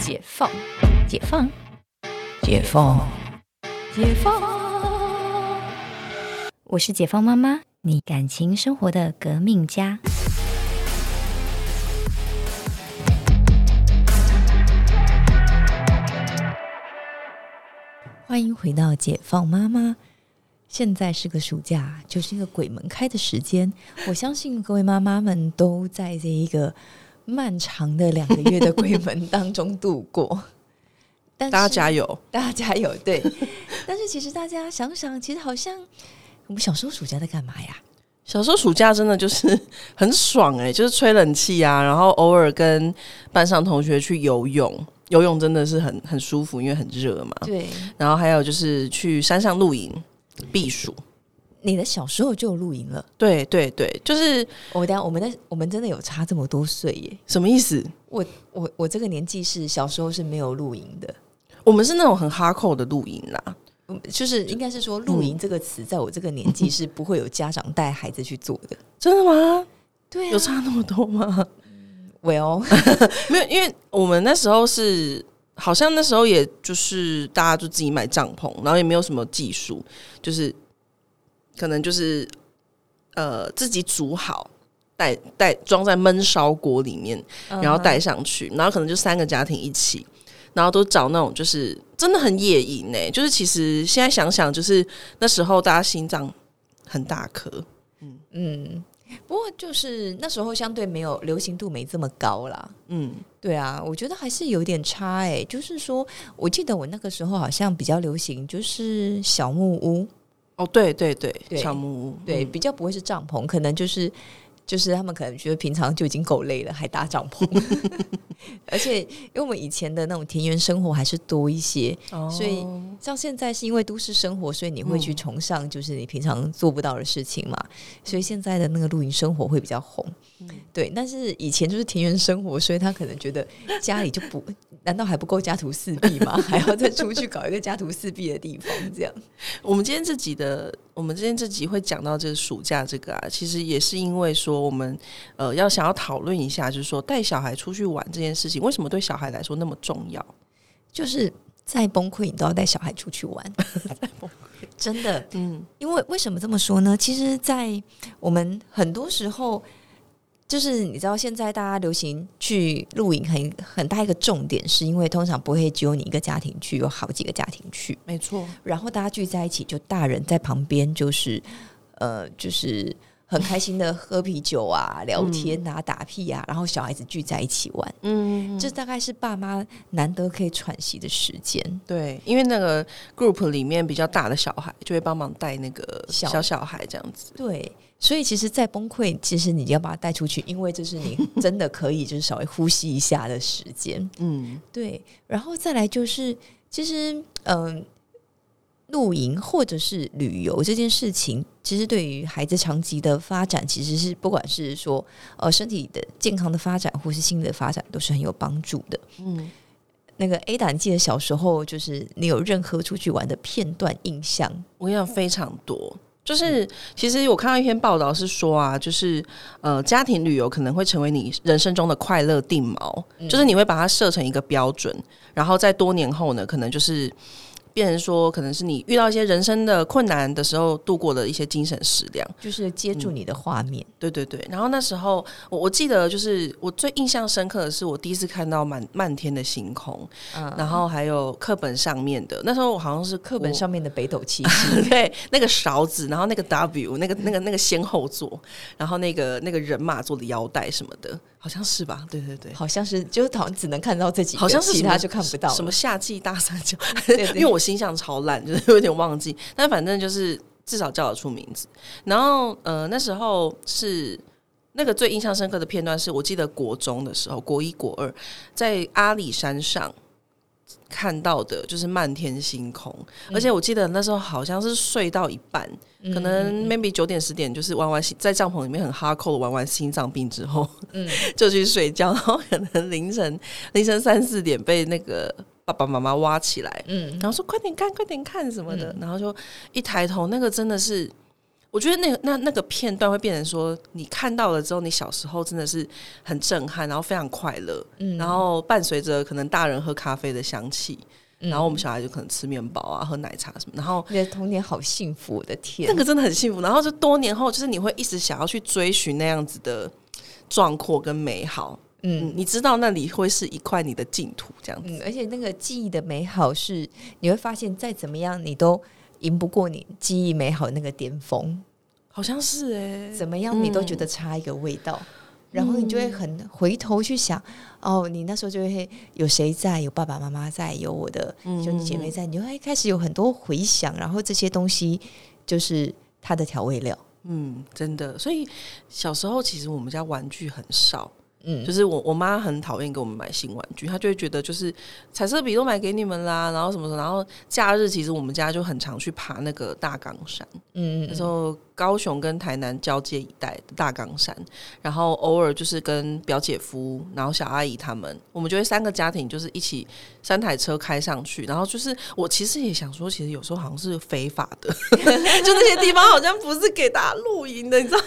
解放，解放，解放，解放。我是解放妈妈，你感情生活的革命家。欢迎回到解放妈妈。现在是个暑假，就是一个鬼门开的时间。我相信各位妈妈们都在这一个漫长的两个月的鬼门当中度过。但大家加油，大家加油！对，但是其实大家想想，其实好像我们小时候暑假在干嘛呀？小时候暑假真的就是很爽哎，就是吹冷气啊，然后偶尔跟班上同学去游泳，游泳真的是很很舒服，因为很热嘛。对，然后还有就是去山上露营。避暑，你的小时候就有露营了？对对对，就是我等下我们的我们真的有差这么多岁耶？什么意思？我我我这个年纪是小时候是没有露营的，我们是那种很哈扣的露营啦，就是应该是说露营这个词，在我这个年纪是不会有家长带孩子去做的，真的吗？对，有差那么多吗？Well，没有，因为我们那时候是。好像那时候也就是大家就自己买帐篷，然后也没有什么技术，就是可能就是呃自己煮好，带带装在焖烧锅里面，然后带上去，然后可能就三个家庭一起，然后都找那种就是真的很野营呢。就是其实现在想想，就是那时候大家心脏很大颗，嗯嗯。不过就是那时候相对没有流行度没这么高啦，嗯，对啊，我觉得还是有点差哎。就是说，我记得我那个时候好像比较流行就是小木屋，哦，对对对，小木屋，对，比较不会是帐篷，可能就是。就是他们可能觉得平常就已经够累了，还搭帐篷。而且，因为我们以前的那种田园生活还是多一些，所以像现在是因为都市生活，所以你会去崇尚就是你平常做不到的事情嘛。所以现在的那个露营生活会比较红。对，但是以前就是田园生活，所以他可能觉得家里就不，难道还不够家徒四壁吗？还要再出去搞一个家徒四壁的地方？这样。我们今天这集的，我们今天这集会讲到这个暑假这个啊，其实也是因为说我们呃要想要讨论一下，就是说带小孩出去玩这件事情，为什么对小孩来说那么重要？就是再崩溃你都要带小孩出去玩，再崩溃真的，嗯，因为为什么这么说呢？其实，在我们很多时候。就是你知道，现在大家流行去露营，很很大一个重点，是因为通常不会只有你一个家庭去，有好几个家庭去，没错。然后大家聚在一起，就大人在旁边，就是呃，就是很开心的喝啤酒啊、聊天啊、打屁啊，然后小孩子聚在一起玩，嗯，这大概是爸妈难得可以喘息的时间。对，因为那个 group 里面比较大的小孩就会帮忙带那个小小孩这样子，对。所以，其实，再崩溃，其实你要把它带出去，因为这是你真的可以，就是稍微呼吸一下的时间。嗯，对。然后再来就是，其实，嗯，露营或者是旅游这件事情，其实对于孩子长期的发展，其实是不管是说呃身体的健康的发展，或是心理的发展，都是很有帮助的。嗯，那个 A 胆记得小时候，就是你有任何出去玩的片段印象？我跟你讲，非常多。就是，其实我看到一篇报道是说啊，就是呃，家庭旅游可能会成为你人生中的快乐定锚，就是你会把它设成一个标准，然后在多年后呢，可能就是。变成说，可能是你遇到一些人生的困难的时候度过的一些精神食粮，就是接住你的画面。对对对。然后那时候，我我记得就是我最印象深刻的是，我第一次看到满漫天的星空，然后还有课本上面的。那时候我好像是课本上面的北斗七星，对，那个勺子，然后那个 W，那个那个那个先后座，然后那个那个人马座的腰带什么的。好像是吧？对对对，好像是，就是好像只能看到这几，好像是其他就看不到。什么夏季大三角？因为我形象超烂，就是有点忘记。但反正就是至少叫得出名字。然后呃，那时候是那个最印象深刻的片段，是我记得国中的时候，国一国二在阿里山上。看到的就是漫天星空，而且我记得那时候好像是睡到一半，可能 maybe 九点十点，就是玩完在帐篷里面很哈扣的玩完心脏病之后，嗯，就去睡觉，然后可能凌晨凌晨三四点被那个爸爸妈妈挖起来，嗯，然后说快点看快点看什么的，然后就一抬头，那个真的是我觉得那个那那个片段会变成说，你看到了之后，你小时候真的是很震撼，然后非常快乐，嗯，然后伴随着可能大人喝咖啡的香气，然后我们小孩就可能吃面包啊，喝奶茶什么，然后你的童年好幸福，我的天，那个真的很幸福。然后就多年后，就是你会一直想要去追寻那样子的壮阔跟美好，嗯，你知道那里会是一块你的净土这样子，而且那个记忆的美好是你会发现再怎么样你都。赢不过你记忆美好那个巅峰，好像是哎，怎么样你都觉得差一个味道，然后你就会很回头去想，哦，你那时候就会有谁在，有爸爸妈妈在，有我的兄弟姐妹在，你就会开始有很多回想，然后这些东西就是它的调味料。嗯，真的，所以小时候其实我们家玩具很少。嗯，就是我我妈很讨厌给我们买新玩具，她就会觉得就是彩色笔都买给你们啦，然后什么什么，然后假日其实我们家就很常去爬那个大冈山，嗯，那时候。高雄跟台南交界一带的大冈山，然后偶尔就是跟表姐夫，然后小阿姨他们，我们就会三个家庭就是一起三台车开上去，然后就是我其实也想说，其实有时候好像是非法的，就那些地方好像不是给大家露营的，你知道？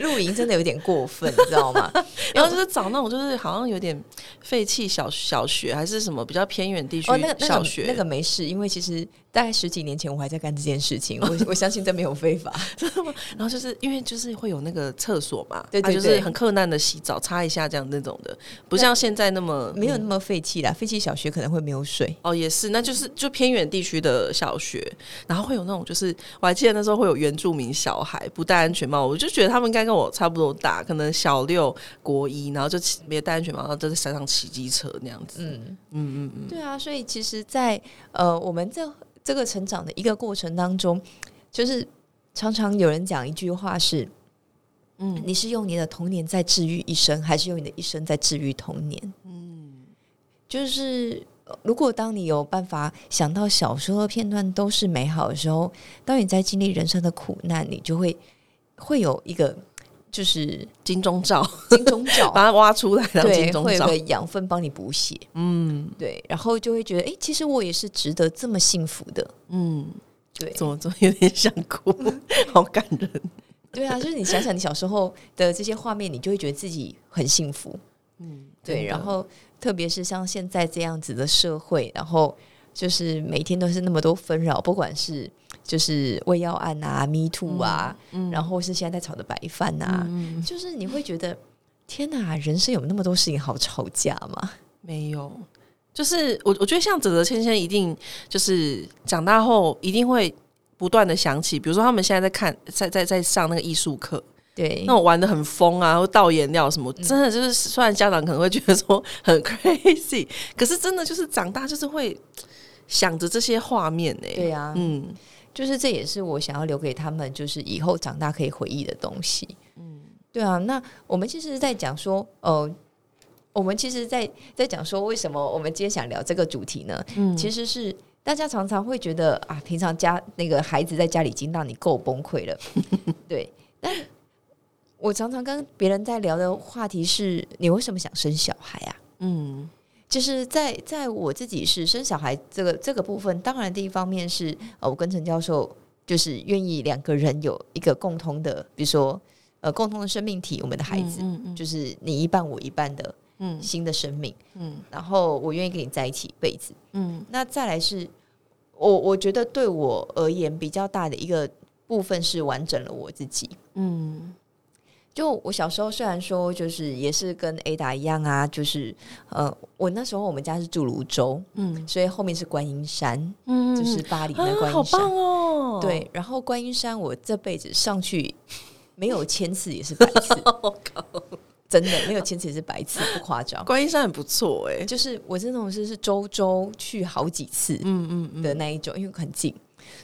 露营真的有点过分，你知道吗？然后就是找那种就是好像有点废弃小小学，还是什么比较偏远地区小学，那个没事，因为其实。大概十几年前，我还在干这件事情。我我相信这没有非法。然后就是因为就是会有那个厕所嘛，对对就是很困难的洗澡，擦一下这样那种的，不像现在那么没有那么废弃啦。废弃小学可能会没有水哦，也是，那就是就偏远地区的小学，然后会有那种就是我还记得那时候会有原住民小孩不戴安全帽，我就觉得他们应该跟我差不多大，可能小六国一，然后就没戴安全帽，然后就在山上骑机车那样子。嗯嗯嗯嗯，对啊，所以其实，在呃我们这。这个成长的一个过程当中，就是常常有人讲一句话是：“嗯，你是用你的童年在治愈一生，还是用你的一生在治愈童年？”嗯，就是如果当你有办法想到小时候的片段都是美好的时候，当你在经历人生的苦难，你就会会有一个。就是金钟罩，金钟罩。把它挖出来，对，会有个养分帮你补血，嗯，对，然后就会觉得，哎，其实我也是值得这么幸福的，嗯，对，怎么怎么有点想哭，好感人，对啊，就是你想想你小时候的这些画面，你就会觉得自己很幸福，嗯，对，然后特别是像现在这样子的社会，然后就是每天都是那么多纷扰，不管是。就是胃药案啊，Me Too 啊，然后是现在在炒的白饭呐，就是你会觉得天哪，人生有那么多事情好吵架吗？没有，就是我我觉得像泽泽芊芊一定就是长大后一定会不断的想起，比如说他们现在在看在在在上那个艺术课，对，那种玩的很疯啊，或倒颜料什么，真的就是虽然家长可能会觉得说 很 crazy，可是真的就是长大就是会想着这些画面呢。对呀，嗯。就是这也是我想要留给他们，就是以后长大可以回忆的东西。嗯，对啊。那我们其实是在讲说，呃，我们其实，在在讲说，为什么我们今天想聊这个主题呢？嗯，其实是大家常常会觉得啊，平常家那个孩子在家里已经让你够崩溃了。对，但我常常跟别人在聊的话题是，你为什么想生小孩啊？嗯。就是在在我自己是生小孩这个这个部分，当然第一方面是呃，我跟陈教授就是愿意两个人有一个共同的，比如说呃共同的生命体，我们的孩子，就是你一半我一半的，嗯，新的生命，嗯，然后我愿意跟你在一起一辈子，嗯，那再来是我我觉得对我而言比较大的一个部分是完整了我自己，嗯。就我小时候，虽然说就是也是跟 Ada 一样啊，就是呃，我那时候我们家是住泸州，嗯，所以后面是观音山，嗯，就是巴黎的观音山。哦，对，然后观音山我这辈子上去没有千次也是百次，真的那个千次也是百次，不夸张。观音山很不错哎，就是我这种是是周周去好几次，嗯嗯的那一种，因为很近。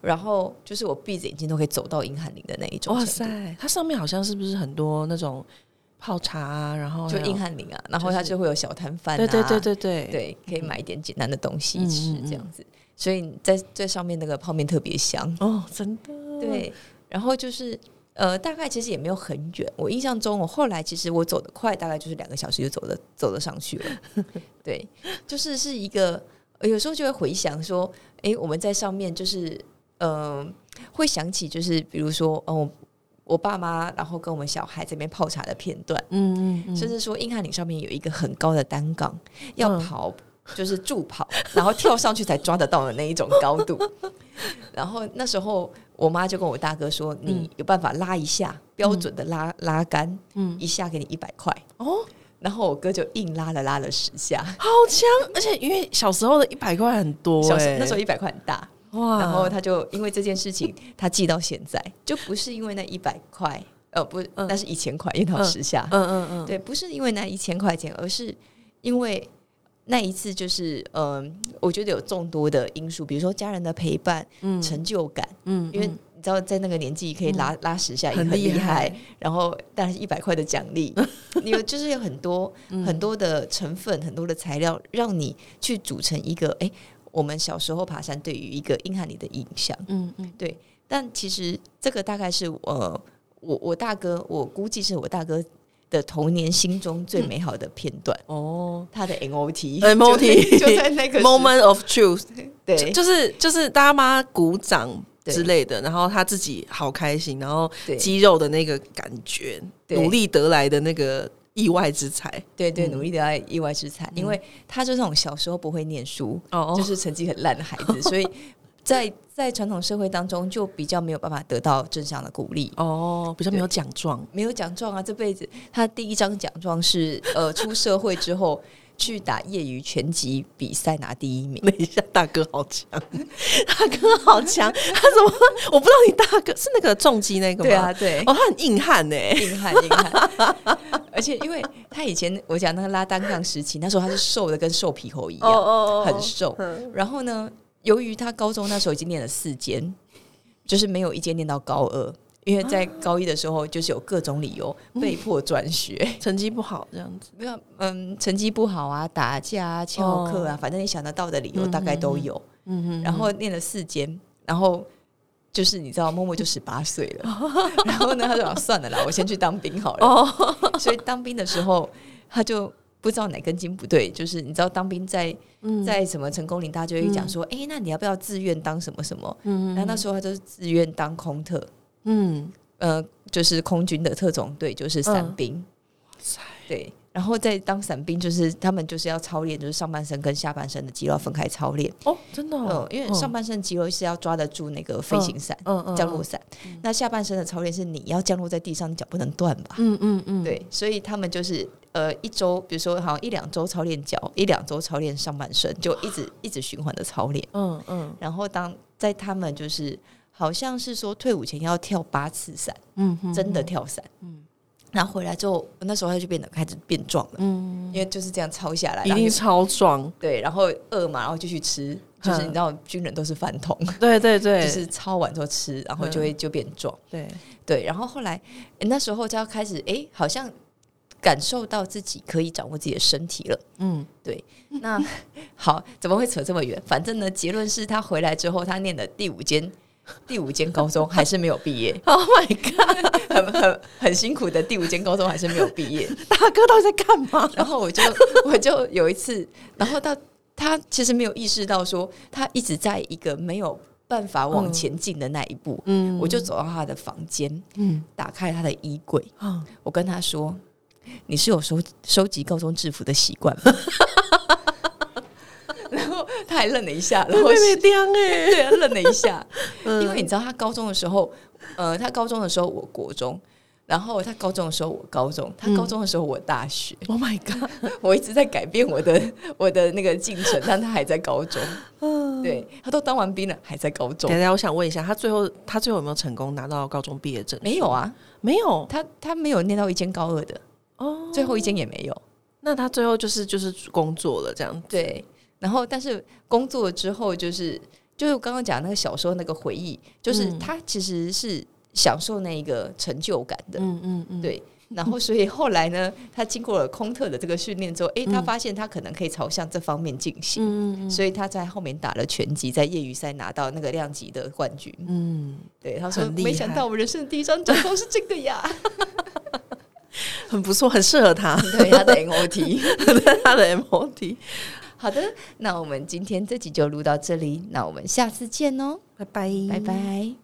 然后就是我闭着眼睛都可以走到银汉林的那一种。哇塞，它上面好像是不是很多那种泡茶啊？然后就银汉林啊，然后它就会有小摊贩，对对对对对对，可以买一点简单的东西吃这样子。所以在在上面那个泡面特别香哦，真的。对，然后就是呃，大概其实也没有很远。我印象中，我后来其实我走得快，大概就是两个小时就走得走得上去了。对，就是是一个有时候就会回想说，哎，我们在上面就是。嗯，会想起就是比如说，哦，我爸妈，然后跟我们小孩这边泡茶的片段，嗯嗯，甚至说硬汉岭上面有一个很高的单杠，要跑就是助跑，然后跳上去才抓得到的那一种高度。然后那时候我妈就跟我大哥说：“你有办法拉一下标准的拉拉杆，嗯，一下给你一百块。哦。”然后我哥就硬拉了拉了十下，好强！而且因为小时候的一百块很多，那时候一百块很大。哇。然后他就因为这件事情，他记到现在，就不是因为那一百块，呃，不，那是一千块，一到十下，嗯嗯嗯，对，不是因为那一千块钱，而是因为那一次就是，嗯，我觉得有众多的因素，比如说家人的陪伴，嗯，成就感，嗯，因为你知道在那个年纪可以拉拉十下也很厉害，然后但是一百块的奖励，你就是有很多很多的成分，很多的材料，让你去组成一个，哎。我们小时候爬山对于一个硬汉里的印象，嗯嗯，对。但其实这个大概是呃，我我大哥，我估计是我大哥的童年心中最美好的片段。哦。他的 M O T M O T 就在那个 moment of truth，对，就是就是大妈鼓掌之类的，然后他自己好开心，然后肌肉的那个感觉，努力得来的那个。意外之财，对对，努力得来意外之财，因为他就这种小时候不会念书，哦，就是成绩很烂的孩子，所以在在传统社会当中就比较没有办法得到正向的鼓励，哦，比较没有奖状，没有奖状啊，这辈子他第一张奖状是呃出社会之后。去打业余拳击比赛拿第一名，等一下，大哥好强，大哥好强，他怎么我不知道你大哥是那个重击那个吗？对啊，对，哦，他很硬汉呢，硬汉硬汉，而且因为他以前我讲那个拉单杠时期，那时候他是瘦的跟瘦皮猴一样，很瘦。然后呢，由于他高中那时候已经念了四间，就是没有一间念到高二。因为在高一的时候，就是有各种理由被迫转学，成绩不好这样子。没有，嗯，成绩不好啊，打架啊，翘课啊，反正你想得到的理由大概都有。嗯哼。然后念了四间，然后就是你知道，默默就十八岁了。然后呢，他就想算了啦，我先去当兵好了。哦。所以当兵的时候，他就不知道哪根筋不对。就是你知道，当兵在在什么成功岭，大家就会讲说，哎，那你要不要自愿当什么什么？嗯。然后那时候他就是自愿当空特。嗯，呃，就是空军的特种队，就是伞兵。对，然后再当伞兵，就是他们就是要操练，就是上半身跟下半身的肌肉分开操练。哦，真的，嗯，因为上半身肌肉是要抓得住那个飞行伞、降落伞，那下半身的操练是你要降落在地上，你脚不能断吧？嗯嗯嗯，对，所以他们就是呃一周，比如说好像一两周操练脚，一两周操练上半身，就一直一直循环的操练。嗯嗯，然后当在他们就是。好像是说退伍前要跳八次伞，嗯，真的跳伞，嗯，然后回来之后，那时候他就变得开始变壮了，嗯，因为就是这样抄下来，一定超壮，对，然后饿嘛，然后继续吃，就是你知道军人都是饭桶，对对对，就是抄完之后吃，然后就会就变壮，对。对，然后后来那时候就要开始，哎，好像感受到自己可以掌握自己的身体了，嗯，对，那 好，怎么会扯这么远？反正呢，结论是他回来之后，他念的第五间。第五间高中还是没有毕业，Oh my god，很很很辛苦的第五间高中还是没有毕业。大哥到底在干嘛？然后我就 我就有一次，然后到他其实没有意识到说他一直在一个没有办法往前进的那一步。嗯，我就走到他的房间，嗯，打开他的衣柜，嗯，我跟他说：“你是有收收集高中制服的习惯吗？” 他还愣了一下，然后对，愣了一下，因为你知道他高中的时候，呃，他高中的时候我国中，然后他高中的时候我高中，他高中的时候我大学。Oh my god！我一直在改变我的我的那个进程，但他还在高中。嗯，对他都当完兵了，还在高中。等下，我想问一下，他最后他最后有没有成功拿到高中毕业证？没有啊，没有。他他没有念到一间高二的哦，最后一间也没有。那他最后就是就是工作了这样子。对。然后，但是工作之后，就是就是刚刚讲那个小时候那个回忆，就是他其实是享受那一个成就感的，嗯嗯嗯，对。然后，所以后来呢，他经过了空特的这个训练之后，哎，他发现他可能可以朝向这方面进行，嗯嗯所以他在后面打了拳击，在业余赛拿到那个量级的冠军，嗯，对。他说：“没想到我人生的第一张奖状是这个呀，很不错，很适合他，对他的 M O T，他的 M O T。” 好的，那我们今天这集就录到这里，那我们下次见哦，拜拜，拜拜。